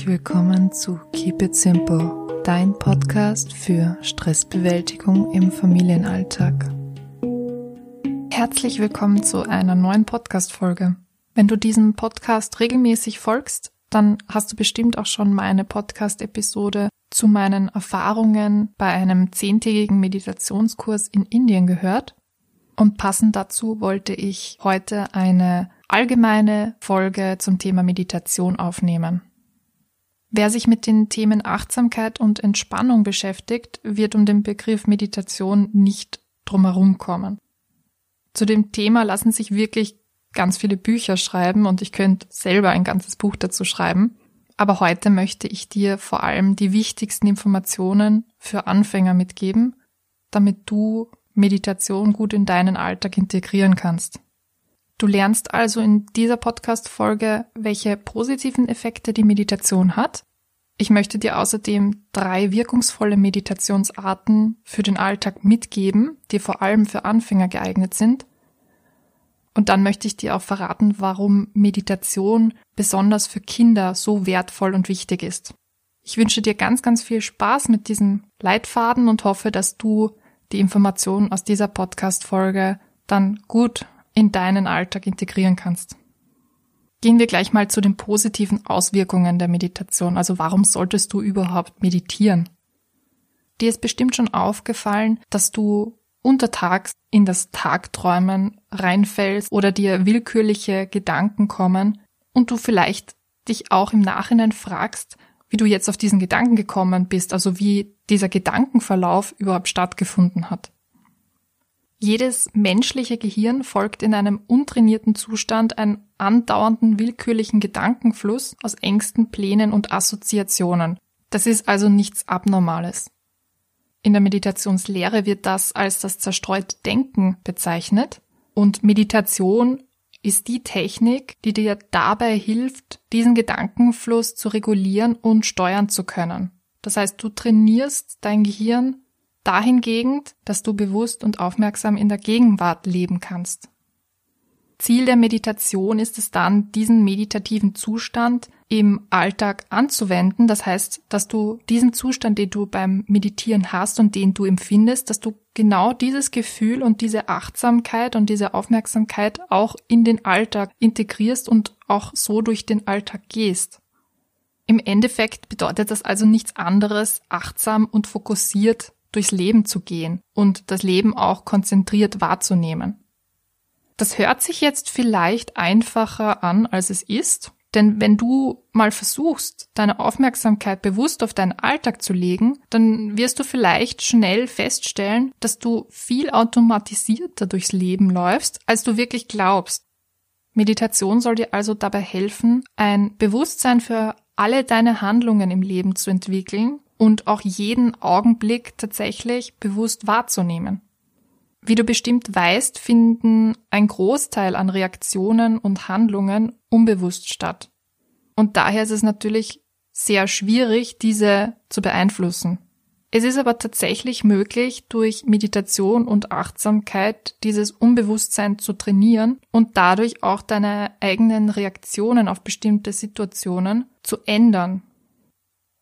herzlich willkommen zu Keep It Simple, dein Podcast für Stressbewältigung im Familienalltag. Herzlich willkommen zu einer neuen Podcast-Folge. Wenn du diesem Podcast regelmäßig folgst, dann hast du bestimmt auch schon meine Podcast-Episode zu meinen Erfahrungen bei einem zehntägigen Meditationskurs in Indien gehört. Und passend dazu wollte ich heute eine allgemeine Folge zum Thema Meditation aufnehmen. Wer sich mit den Themen Achtsamkeit und Entspannung beschäftigt, wird um den Begriff Meditation nicht drumherum kommen. Zu dem Thema lassen sich wirklich ganz viele Bücher schreiben und ich könnte selber ein ganzes Buch dazu schreiben. Aber heute möchte ich dir vor allem die wichtigsten Informationen für Anfänger mitgeben, damit du Meditation gut in deinen Alltag integrieren kannst. Du lernst also in dieser Podcast-Folge, welche positiven Effekte die Meditation hat. Ich möchte dir außerdem drei wirkungsvolle Meditationsarten für den Alltag mitgeben, die vor allem für Anfänger geeignet sind. Und dann möchte ich dir auch verraten, warum Meditation besonders für Kinder so wertvoll und wichtig ist. Ich wünsche dir ganz, ganz viel Spaß mit diesem Leitfaden und hoffe, dass du die Informationen aus dieser Podcast-Folge dann gut in deinen Alltag integrieren kannst. Gehen wir gleich mal zu den positiven Auswirkungen der Meditation. Also warum solltest du überhaupt meditieren? Dir ist bestimmt schon aufgefallen, dass du untertags in das Tagträumen reinfällst oder dir willkürliche Gedanken kommen und du vielleicht dich auch im Nachhinein fragst, wie du jetzt auf diesen Gedanken gekommen bist, also wie dieser Gedankenverlauf überhaupt stattgefunden hat. Jedes menschliche Gehirn folgt in einem untrainierten Zustand einem andauernden willkürlichen Gedankenfluss aus Ängsten, Plänen und Assoziationen. Das ist also nichts Abnormales. In der Meditationslehre wird das als das zerstreute Denken bezeichnet und Meditation ist die Technik, die dir dabei hilft, diesen Gedankenfluss zu regulieren und steuern zu können. Das heißt, du trainierst dein Gehirn dahingehend, dass du bewusst und aufmerksam in der Gegenwart leben kannst. Ziel der Meditation ist es dann, diesen meditativen Zustand im Alltag anzuwenden. Das heißt, dass du diesen Zustand, den du beim Meditieren hast und den du empfindest, dass du genau dieses Gefühl und diese Achtsamkeit und diese Aufmerksamkeit auch in den Alltag integrierst und auch so durch den Alltag gehst. Im Endeffekt bedeutet das also nichts anderes, achtsam und fokussiert durchs Leben zu gehen und das Leben auch konzentriert wahrzunehmen. Das hört sich jetzt vielleicht einfacher an, als es ist, denn wenn du mal versuchst, deine Aufmerksamkeit bewusst auf deinen Alltag zu legen, dann wirst du vielleicht schnell feststellen, dass du viel automatisierter durchs Leben läufst, als du wirklich glaubst. Meditation soll dir also dabei helfen, ein Bewusstsein für alle deine Handlungen im Leben zu entwickeln und auch jeden Augenblick tatsächlich bewusst wahrzunehmen. Wie du bestimmt weißt, finden ein Großteil an Reaktionen und Handlungen unbewusst statt. Und daher ist es natürlich sehr schwierig, diese zu beeinflussen. Es ist aber tatsächlich möglich, durch Meditation und Achtsamkeit dieses Unbewusstsein zu trainieren und dadurch auch deine eigenen Reaktionen auf bestimmte Situationen zu ändern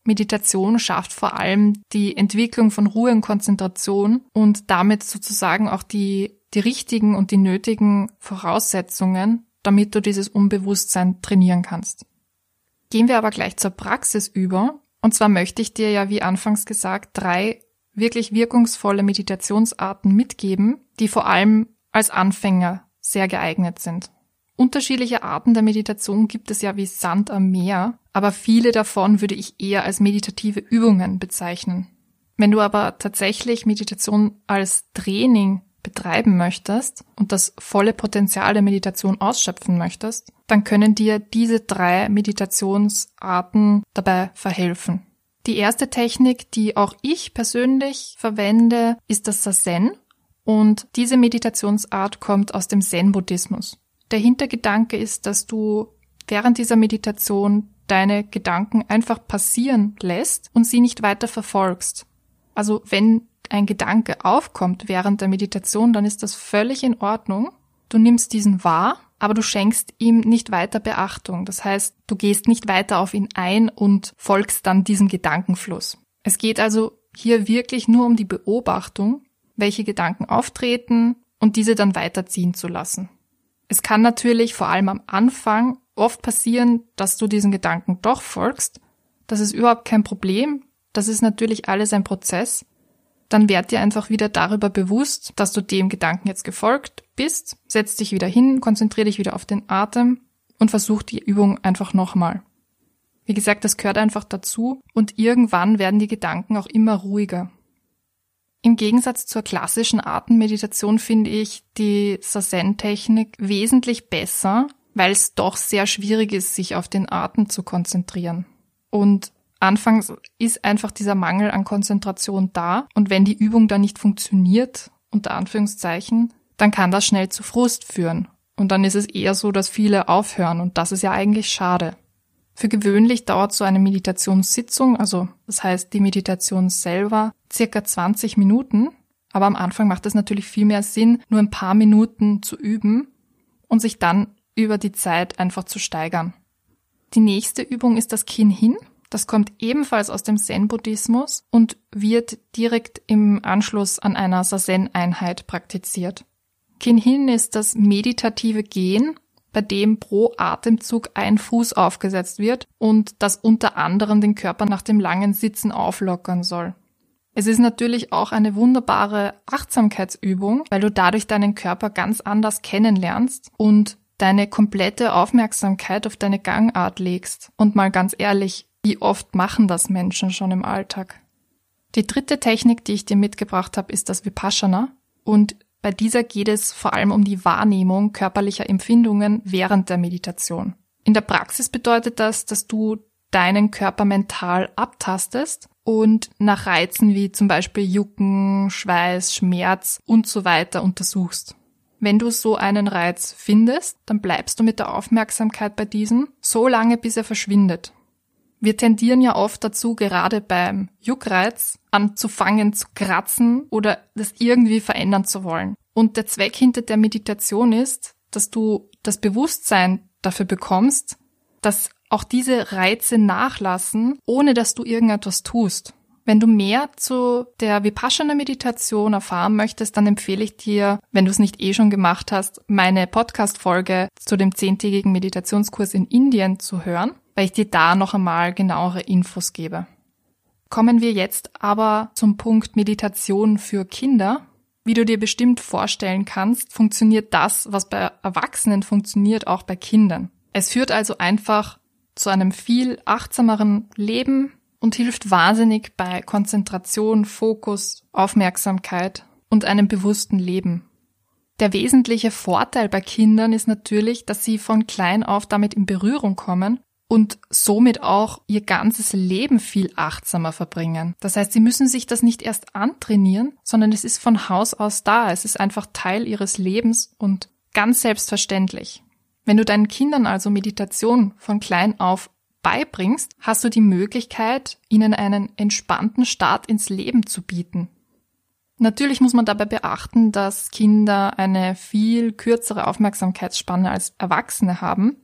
Meditation schafft vor allem die Entwicklung von Ruhe und Konzentration und damit sozusagen auch die, die richtigen und die nötigen Voraussetzungen, damit du dieses Unbewusstsein trainieren kannst. Gehen wir aber gleich zur Praxis über. Und zwar möchte ich dir ja, wie anfangs gesagt, drei wirklich wirkungsvolle Meditationsarten mitgeben, die vor allem als Anfänger sehr geeignet sind. Unterschiedliche Arten der Meditation gibt es ja wie Sand am Meer, aber viele davon würde ich eher als meditative Übungen bezeichnen. Wenn du aber tatsächlich Meditation als Training betreiben möchtest und das volle Potenzial der Meditation ausschöpfen möchtest, dann können dir diese drei Meditationsarten dabei verhelfen. Die erste Technik, die auch ich persönlich verwende, ist das Sazen und diese Meditationsart kommt aus dem Zen-Buddhismus. Der Hintergedanke ist, dass du während dieser Meditation deine Gedanken einfach passieren lässt und sie nicht weiter verfolgst. Also wenn ein Gedanke aufkommt während der Meditation, dann ist das völlig in Ordnung. Du nimmst diesen wahr aber du schenkst ihm nicht weiter Beachtung. Das heißt, du gehst nicht weiter auf ihn ein und folgst dann diesem Gedankenfluss. Es geht also hier wirklich nur um die Beobachtung, welche Gedanken auftreten und diese dann weiterziehen zu lassen. Es kann natürlich vor allem am Anfang oft passieren, dass du diesen Gedanken doch folgst. Das ist überhaupt kein Problem. Das ist natürlich alles ein Prozess. Dann werd dir einfach wieder darüber bewusst, dass du dem Gedanken jetzt gefolgt bist. Setz dich wieder hin, konzentriere dich wieder auf den Atem und versuch die Übung einfach nochmal. Wie gesagt, das gehört einfach dazu und irgendwann werden die Gedanken auch immer ruhiger. Im Gegensatz zur klassischen Atemmeditation finde ich die Sazen-Technik wesentlich besser, weil es doch sehr schwierig ist, sich auf den Atem zu konzentrieren. Und anfangs ist einfach dieser Mangel an Konzentration da und wenn die Übung dann nicht funktioniert, unter Anführungszeichen, dann kann das schnell zu Frust führen. Und dann ist es eher so, dass viele aufhören und das ist ja eigentlich schade. Für gewöhnlich dauert so eine Meditationssitzung, also das heißt die Meditation selber, circa 20 Minuten. Aber am Anfang macht es natürlich viel mehr Sinn, nur ein paar Minuten zu üben und sich dann über die Zeit einfach zu steigern. Die nächste Übung ist das Kinn hin. Das kommt ebenfalls aus dem Zen-Buddhismus und wird direkt im Anschluss an einer Sazen-Einheit praktiziert. Kinn hin ist das meditative Gehen bei dem pro Atemzug ein Fuß aufgesetzt wird und das unter anderem den Körper nach dem langen Sitzen auflockern soll. Es ist natürlich auch eine wunderbare Achtsamkeitsübung, weil du dadurch deinen Körper ganz anders kennenlernst und deine komplette Aufmerksamkeit auf deine Gangart legst. Und mal ganz ehrlich, wie oft machen das Menschen schon im Alltag? Die dritte Technik, die ich dir mitgebracht habe, ist das Vipassana. Und bei dieser geht es vor allem um die Wahrnehmung körperlicher Empfindungen während der Meditation. In der Praxis bedeutet das, dass du deinen Körper mental abtastest und nach Reizen wie zum Beispiel Jucken, Schweiß, Schmerz und so weiter untersuchst. Wenn du so einen Reiz findest, dann bleibst du mit der Aufmerksamkeit bei diesem so lange, bis er verschwindet. Wir tendieren ja oft dazu, gerade beim Juckreiz anzufangen zu kratzen oder das irgendwie verändern zu wollen. Und der Zweck hinter der Meditation ist, dass du das Bewusstsein dafür bekommst, dass auch diese Reize nachlassen, ohne dass du irgendetwas tust. Wenn du mehr zu der Vipassana-Meditation erfahren möchtest, dann empfehle ich dir, wenn du es nicht eh schon gemacht hast, meine Podcast-Folge zu dem zehntägigen Meditationskurs in Indien zu hören weil ich dir da noch einmal genauere Infos gebe. Kommen wir jetzt aber zum Punkt Meditation für Kinder. Wie du dir bestimmt vorstellen kannst, funktioniert das, was bei Erwachsenen funktioniert, auch bei Kindern. Es führt also einfach zu einem viel achtsameren Leben und hilft wahnsinnig bei Konzentration, Fokus, Aufmerksamkeit und einem bewussten Leben. Der wesentliche Vorteil bei Kindern ist natürlich, dass sie von klein auf damit in Berührung kommen und somit auch ihr ganzes Leben viel achtsamer verbringen. Das heißt, sie müssen sich das nicht erst antrainieren, sondern es ist von Haus aus da. Es ist einfach Teil ihres Lebens und ganz selbstverständlich. Wenn du deinen Kindern also Meditation von klein auf beibringst, hast du die Möglichkeit, ihnen einen entspannten Start ins Leben zu bieten. Natürlich muss man dabei beachten, dass Kinder eine viel kürzere Aufmerksamkeitsspanne als Erwachsene haben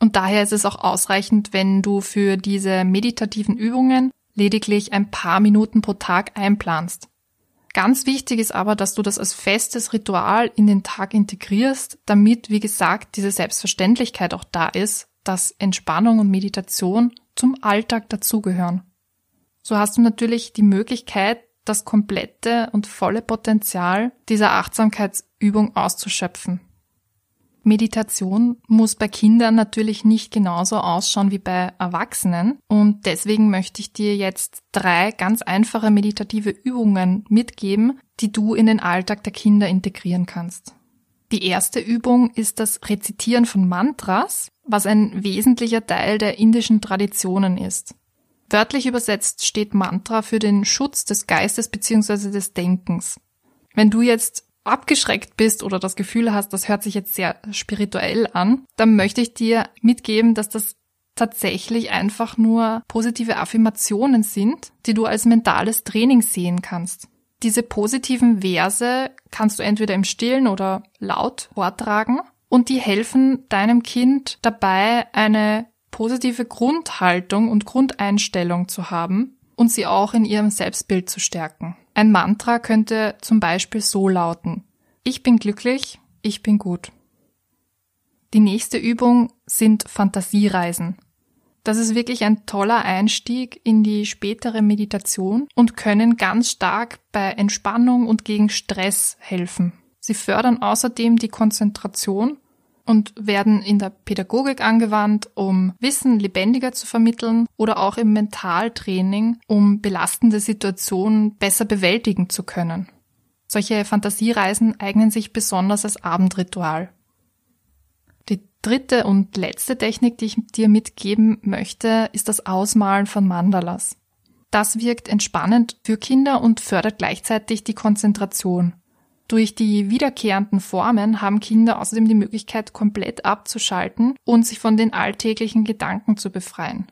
und daher ist es auch ausreichend, wenn du für diese meditativen Übungen lediglich ein paar Minuten pro Tag einplanst. Ganz wichtig ist aber, dass du das als festes Ritual in den Tag integrierst, damit, wie gesagt, diese Selbstverständlichkeit auch da ist, dass Entspannung und Meditation zum Alltag dazugehören. So hast du natürlich die Möglichkeit, das komplette und volle Potenzial dieser Achtsamkeitsübung auszuschöpfen. Meditation muss bei Kindern natürlich nicht genauso ausschauen wie bei Erwachsenen und deswegen möchte ich dir jetzt drei ganz einfache meditative Übungen mitgeben, die du in den Alltag der Kinder integrieren kannst. Die erste Übung ist das Rezitieren von Mantras, was ein wesentlicher Teil der indischen Traditionen ist. Wörtlich übersetzt steht Mantra für den Schutz des Geistes bzw. des Denkens. Wenn du jetzt abgeschreckt bist oder das Gefühl hast, das hört sich jetzt sehr spirituell an, dann möchte ich dir mitgeben, dass das tatsächlich einfach nur positive Affirmationen sind, die du als mentales Training sehen kannst. Diese positiven Verse kannst du entweder im Stillen oder laut vortragen und die helfen deinem Kind dabei, eine positive Grundhaltung und Grundeinstellung zu haben und sie auch in ihrem Selbstbild zu stärken. Ein Mantra könnte zum Beispiel so lauten. Ich bin glücklich, ich bin gut. Die nächste Übung sind Fantasiereisen. Das ist wirklich ein toller Einstieg in die spätere Meditation und können ganz stark bei Entspannung und gegen Stress helfen. Sie fördern außerdem die Konzentration und werden in der Pädagogik angewandt, um Wissen lebendiger zu vermitteln oder auch im Mentaltraining, um belastende Situationen besser bewältigen zu können. Solche Fantasiereisen eignen sich besonders als Abendritual. Die dritte und letzte Technik, die ich dir mitgeben möchte, ist das Ausmalen von Mandalas. Das wirkt entspannend für Kinder und fördert gleichzeitig die Konzentration. Durch die wiederkehrenden Formen haben Kinder außerdem die Möglichkeit, komplett abzuschalten und sich von den alltäglichen Gedanken zu befreien.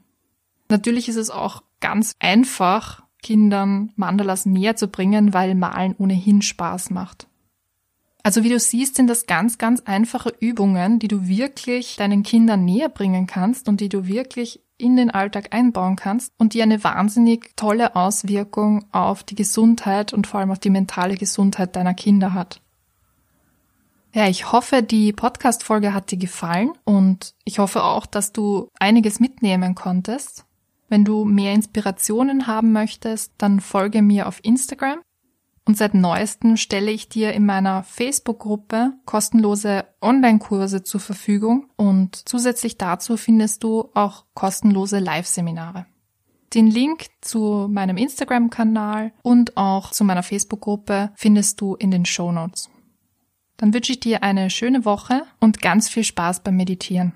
Natürlich ist es auch ganz einfach, Kindern Mandalas näher zu bringen, weil Malen ohnehin Spaß macht. Also wie du siehst, sind das ganz, ganz einfache Übungen, die du wirklich deinen Kindern näher bringen kannst und die du wirklich in den Alltag einbauen kannst und die eine wahnsinnig tolle Auswirkung auf die Gesundheit und vor allem auf die mentale Gesundheit deiner Kinder hat. Ja, ich hoffe, die Podcast-Folge hat dir gefallen und ich hoffe auch, dass du einiges mitnehmen konntest. Wenn du mehr Inspirationen haben möchtest, dann folge mir auf Instagram und seit neuestem stelle ich dir in meiner Facebook-Gruppe kostenlose Online-Kurse zur Verfügung und zusätzlich dazu findest du auch kostenlose Live-Seminare. Den Link zu meinem Instagram-Kanal und auch zu meiner Facebook-Gruppe findest du in den Show Notes. Dann wünsche ich dir eine schöne Woche und ganz viel Spaß beim Meditieren.